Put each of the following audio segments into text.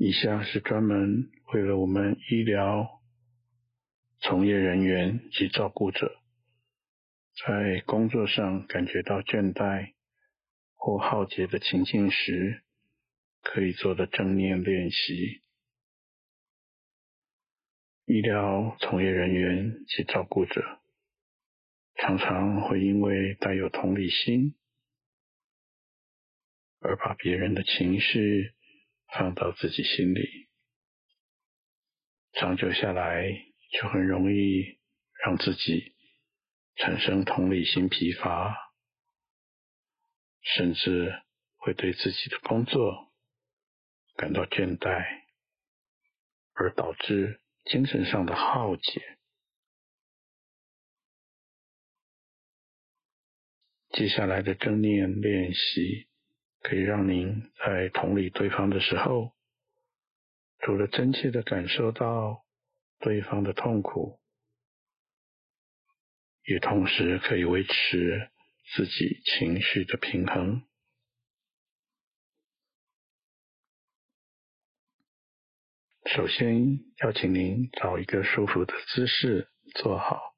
以下是专门为了我们医疗从业人员及照顾者，在工作上感觉到倦怠或耗竭的情境时，可以做的正念练习。医疗从业人员及照顾者，常常会因为带有同理心，而把别人的情绪放到自己心里，长久下来就很容易让自己产生同理心疲乏，甚至会对自己的工作感到倦怠，而导致精神上的耗竭。接下来的正念练习，可以让您在同理对方的时候，除了真切的感受到对方的痛苦，也同时可以维持自己情绪的平衡。首先，邀请您找一个舒服的姿势坐好。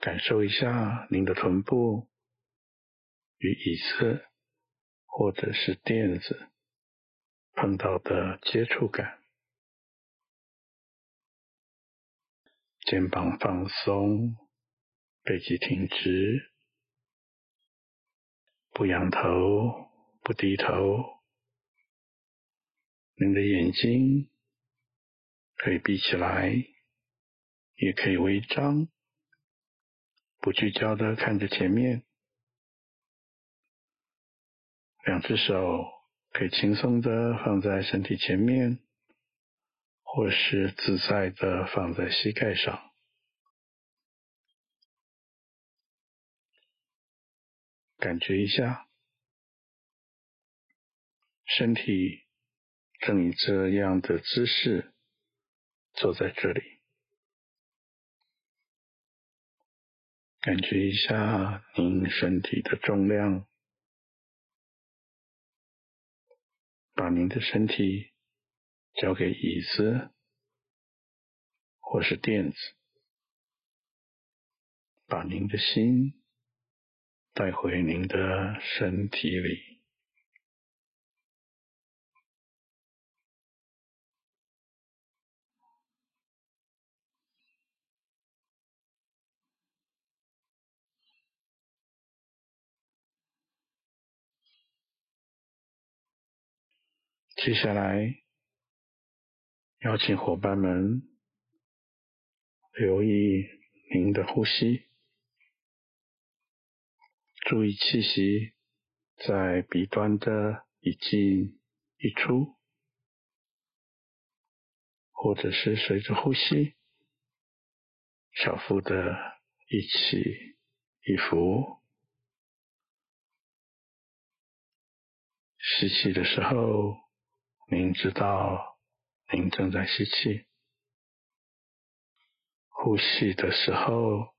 感受一下您的臀部与椅子或者是垫子碰到的接触感，肩膀放松，背脊挺直，不仰头，不低头。您的眼睛可以闭起来，也可以微张。不聚焦的看着前面，两只手可以轻松的放在身体前面，或是自在的放在膝盖上，感觉一下，身体正以这样的姿势坐在这里。感觉一下您身体的重量，把您的身体交给椅子或是垫子，把您的心带回您的身体里。接下来，邀请伙伴们留意您的呼吸，注意气息在鼻端的一进一出，或者是随着呼吸小腹的一起一伏。吸气的时候。您知道，您正在吸气；呼气的时候，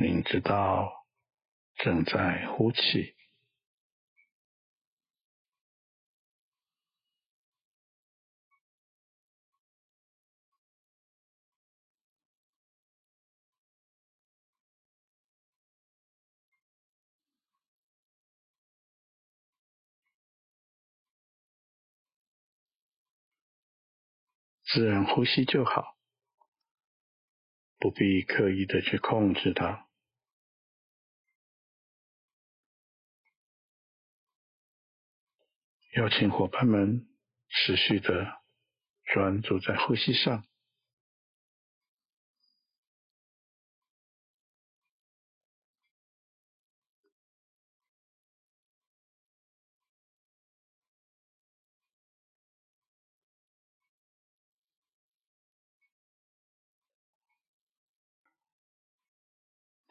您知道正在呼气。自然呼吸就好，不必刻意的去控制它。邀请伙伴们持续的专注在呼吸上。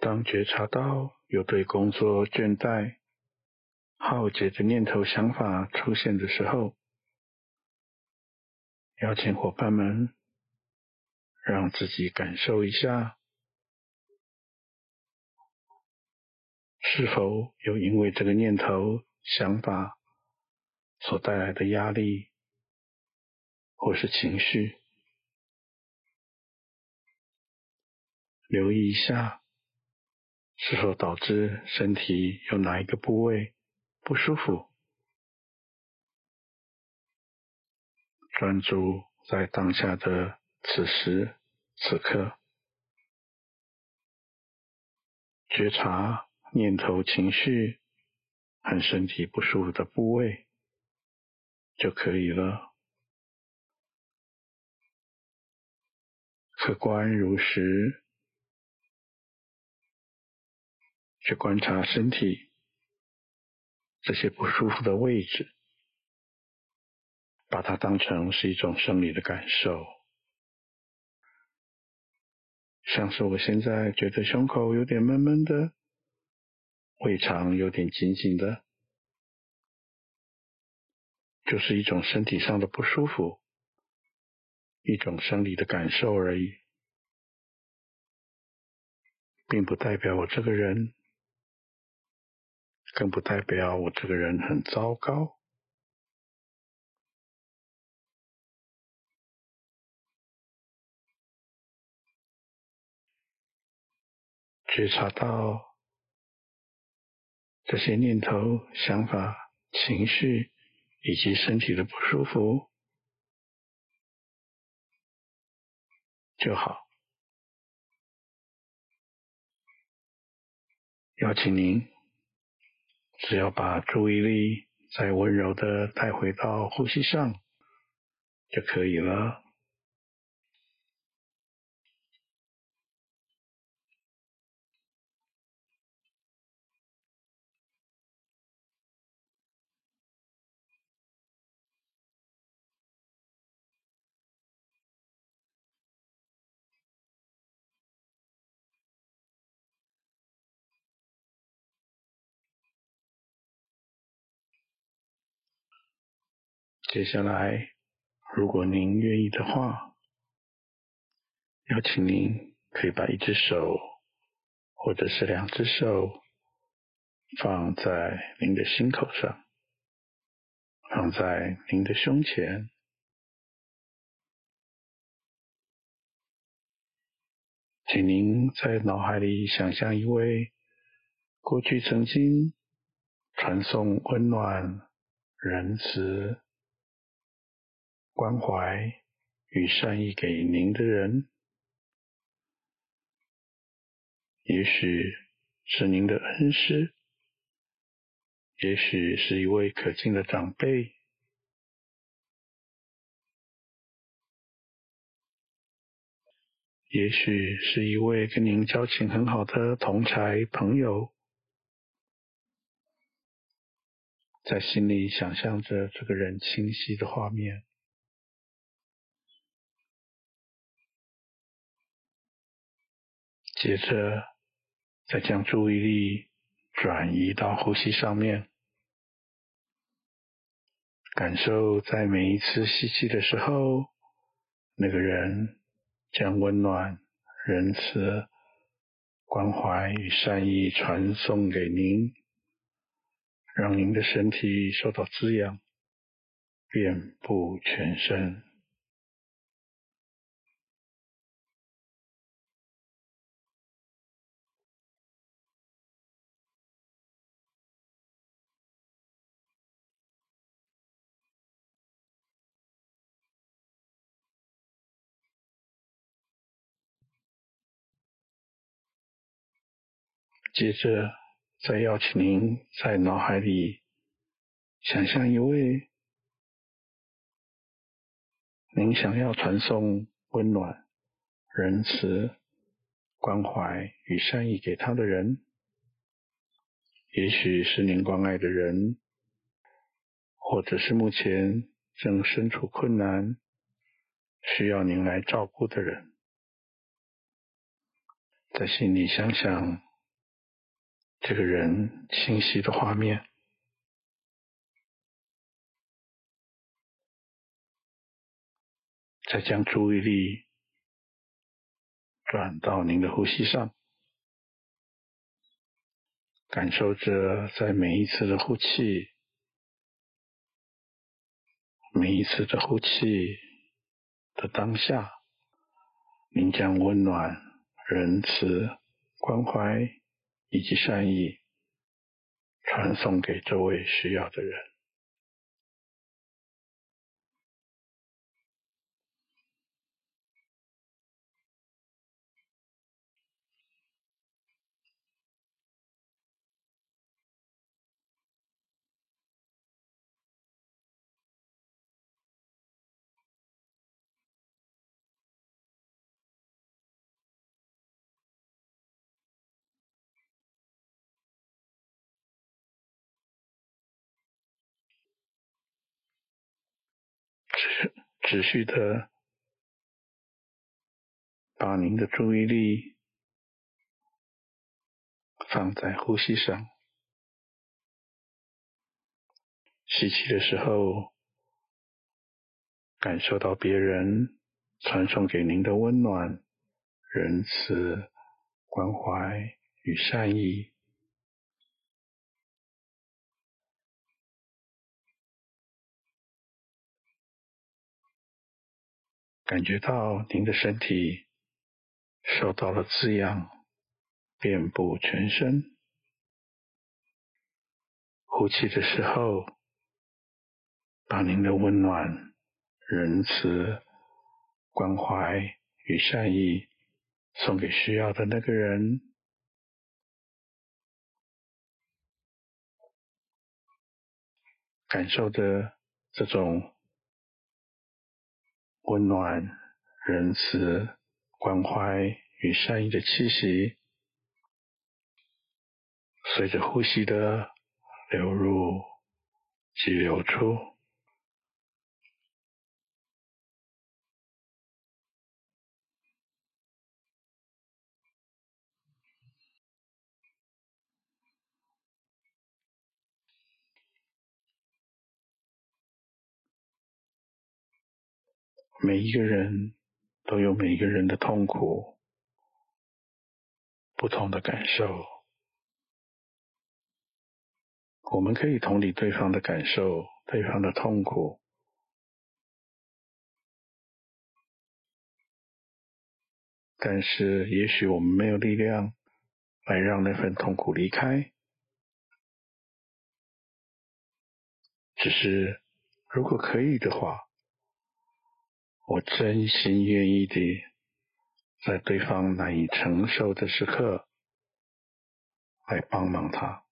当觉察到有对工作倦怠、耗竭的念头、想法出现的时候，邀请伙伴们让自己感受一下，是否有因为这个念头、想法所带来的压力或是情绪，留意一下，是否导致身体有哪一个部位不舒服？专注在当下的此时此刻，觉察念头、情绪和身体不舒服的部位就可以了。客观如实。去观察身体这些不舒服的位置，把它当成是一种生理的感受，像是我现在觉得胸口有点闷闷的，胃肠有点紧紧的，就是一种身体上的不舒服，一种生理的感受而已，并不代表我这个人。更不代表我这个人很糟糕。觉察到这些念头、想法、情绪以及身体的不舒服就好。邀请您。只要把注意力再温柔的带回到呼吸上就可以了。接下来，如果您愿意的话，邀请您可以把一只手或者是两只手放在您的心口上，放在您的胸前，请您在脑海里想象一位过去曾经传送温暖、仁慈。关怀与善意给您的人，也许是您的恩师，也许是一位可敬的长辈，也许是一位跟您交情很好的同侪朋友，在心里想象着这个人清晰的画面。接着，再将注意力转移到呼吸上面，感受在每一次吸气的时候，那个人将温暖、仁慈、关怀与善意传送给您，让您的身体受到滋养，遍布全身。接着，再邀请您在脑海里想象一位您想要传送温暖、仁慈、关怀与善意给他的人，也许是您关爱的人，或者是目前正身处困难、需要您来照顾的人，在心里想想。这个人清晰的画面，再将注意力转到您的呼吸上，感受着在每一次的呼气每一次的呼气的当下，您将温暖、仁慈、关怀以及善意传送给周围需要的人。持续的把您的注意力放在呼吸上，吸气的时候，感受到别人传送给您的温暖、仁慈、关怀与善意。感觉到您的身体受到了滋养，遍布全身。呼气的时候，把您的温暖、仁慈、关怀与善意送给需要的那个人，感受着这种。温暖、仁慈、关怀与善意的气息，随着呼吸的流入及流出，每一个人都有每一个人的痛苦，不同的感受。我们可以同理对方的感受，对方的痛苦，但是也许我们没有力量来让那份痛苦离开。只是如果可以的话。我真心愿意地，在对方难以承受的时刻，来帮忙他。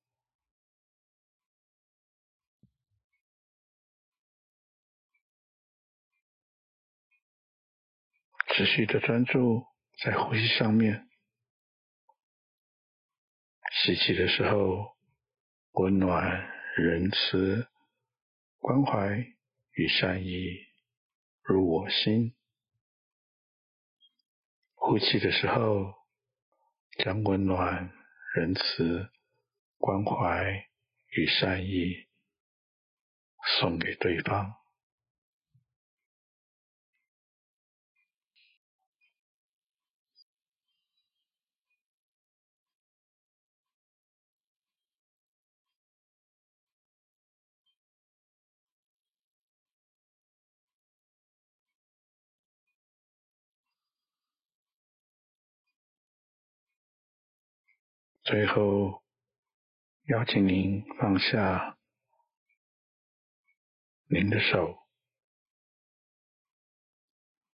持续的专注在呼吸上面，吸气的时候，温暖、仁慈、关怀与善意。入我心，呼气的时候，将温暖、仁慈、关怀与善意送给对方。最后，邀请您放下您的手，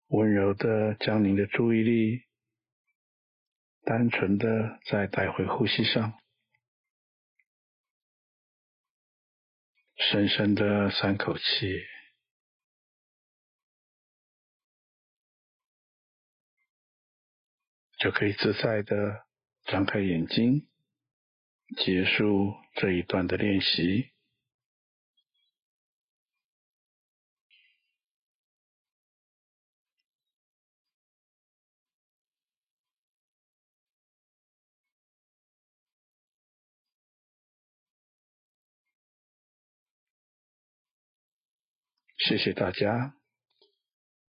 温柔的将您的注意力单纯的再带回呼吸上，深深的三口气，就可以自在的。张开眼睛，结束这一段的练习。谢谢大家。